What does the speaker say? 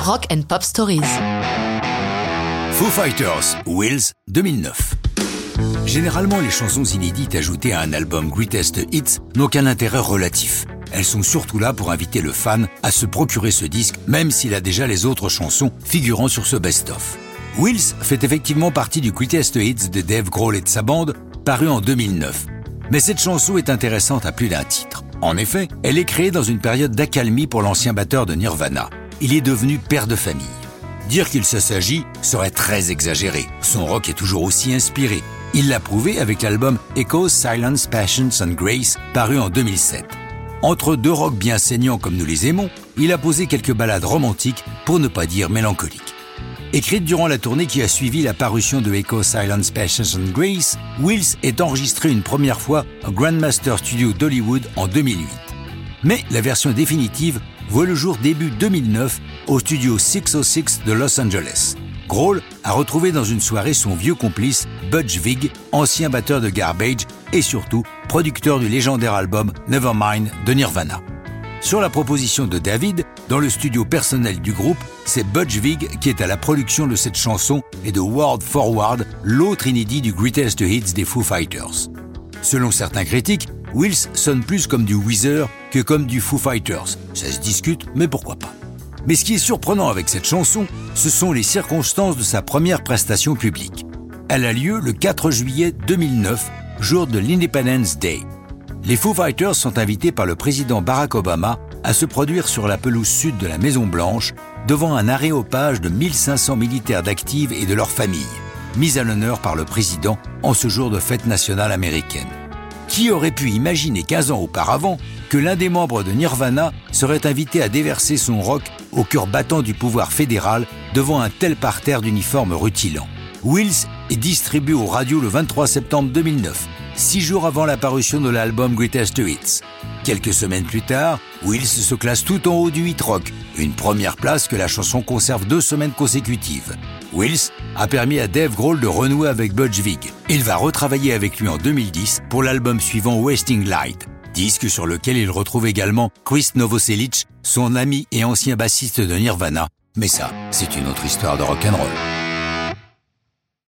Rock and Pop Stories. Foo Fighters, Wills, 2009. Généralement, les chansons inédites ajoutées à un album Greatest Hits n'ont qu'un intérêt relatif. Elles sont surtout là pour inviter le fan à se procurer ce disque, même s'il a déjà les autres chansons figurant sur ce best-of. Wills fait effectivement partie du Greatest Hits de Dave Grohl et de sa bande, paru en 2009. Mais cette chanson est intéressante à plus d'un titre. En effet, elle est créée dans une période d'accalmie pour l'ancien batteur de Nirvana. Il est devenu père de famille. Dire qu'il se s'agit serait très exagéré. Son rock est toujours aussi inspiré. Il l'a prouvé avec l'album Echoes, Silence, Passions and Grace, paru en 2007. Entre deux rocks bien saignants comme nous les aimons, il a posé quelques ballades romantiques, pour ne pas dire mélancoliques. Écrite durant la tournée qui a suivi la parution de Echo Silence Passions and Grace, Wills est enregistré une première fois au Grandmaster Studio d'Hollywood en 2008. Mais la version définitive voit le jour début 2009 au studio 606 de Los Angeles. Grohl a retrouvé dans une soirée son vieux complice Budge Vig, ancien batteur de Garbage et surtout producteur du légendaire album Nevermind de Nirvana. Sur la proposition de David, dans le studio personnel du groupe, c'est Budge Vig qui est à la production de cette chanson et de World Forward, l'autre inédit du Greatest Hits des Foo Fighters. Selon certains critiques, Wills sonne plus comme du Weezer que comme du Foo Fighters. Ça se discute, mais pourquoi pas. Mais ce qui est surprenant avec cette chanson, ce sont les circonstances de sa première prestation publique. Elle a lieu le 4 juillet 2009, jour de l'Independence Day. Les Foo Fighters sont invités par le président Barack Obama à se produire sur la pelouse sud de la Maison Blanche devant un aréopage de 1500 militaires d'actives et de leurs familles, mis à l'honneur par le président en ce jour de fête nationale américaine. Qui aurait pu imaginer 15 ans auparavant que l'un des membres de Nirvana serait invité à déverser son rock au cœur battant du pouvoir fédéral devant un tel parterre d'uniformes rutilants? Wills est distribué aux radios le 23 septembre 2009, six jours avant la parution de l'album Greatest Hits. Quelques semaines plus tard, Wills se classe tout en haut du hit rock, une première place que la chanson conserve deux semaines consécutives. Wills a permis à Dave Grohl de renouer avec Budge Vig. Il va retravailler avec lui en 2010 pour l'album suivant Wasting Light, disque sur lequel il retrouve également Chris Novoselic, son ami et ancien bassiste de Nirvana. Mais ça, c'est une autre histoire de rock'n'roll.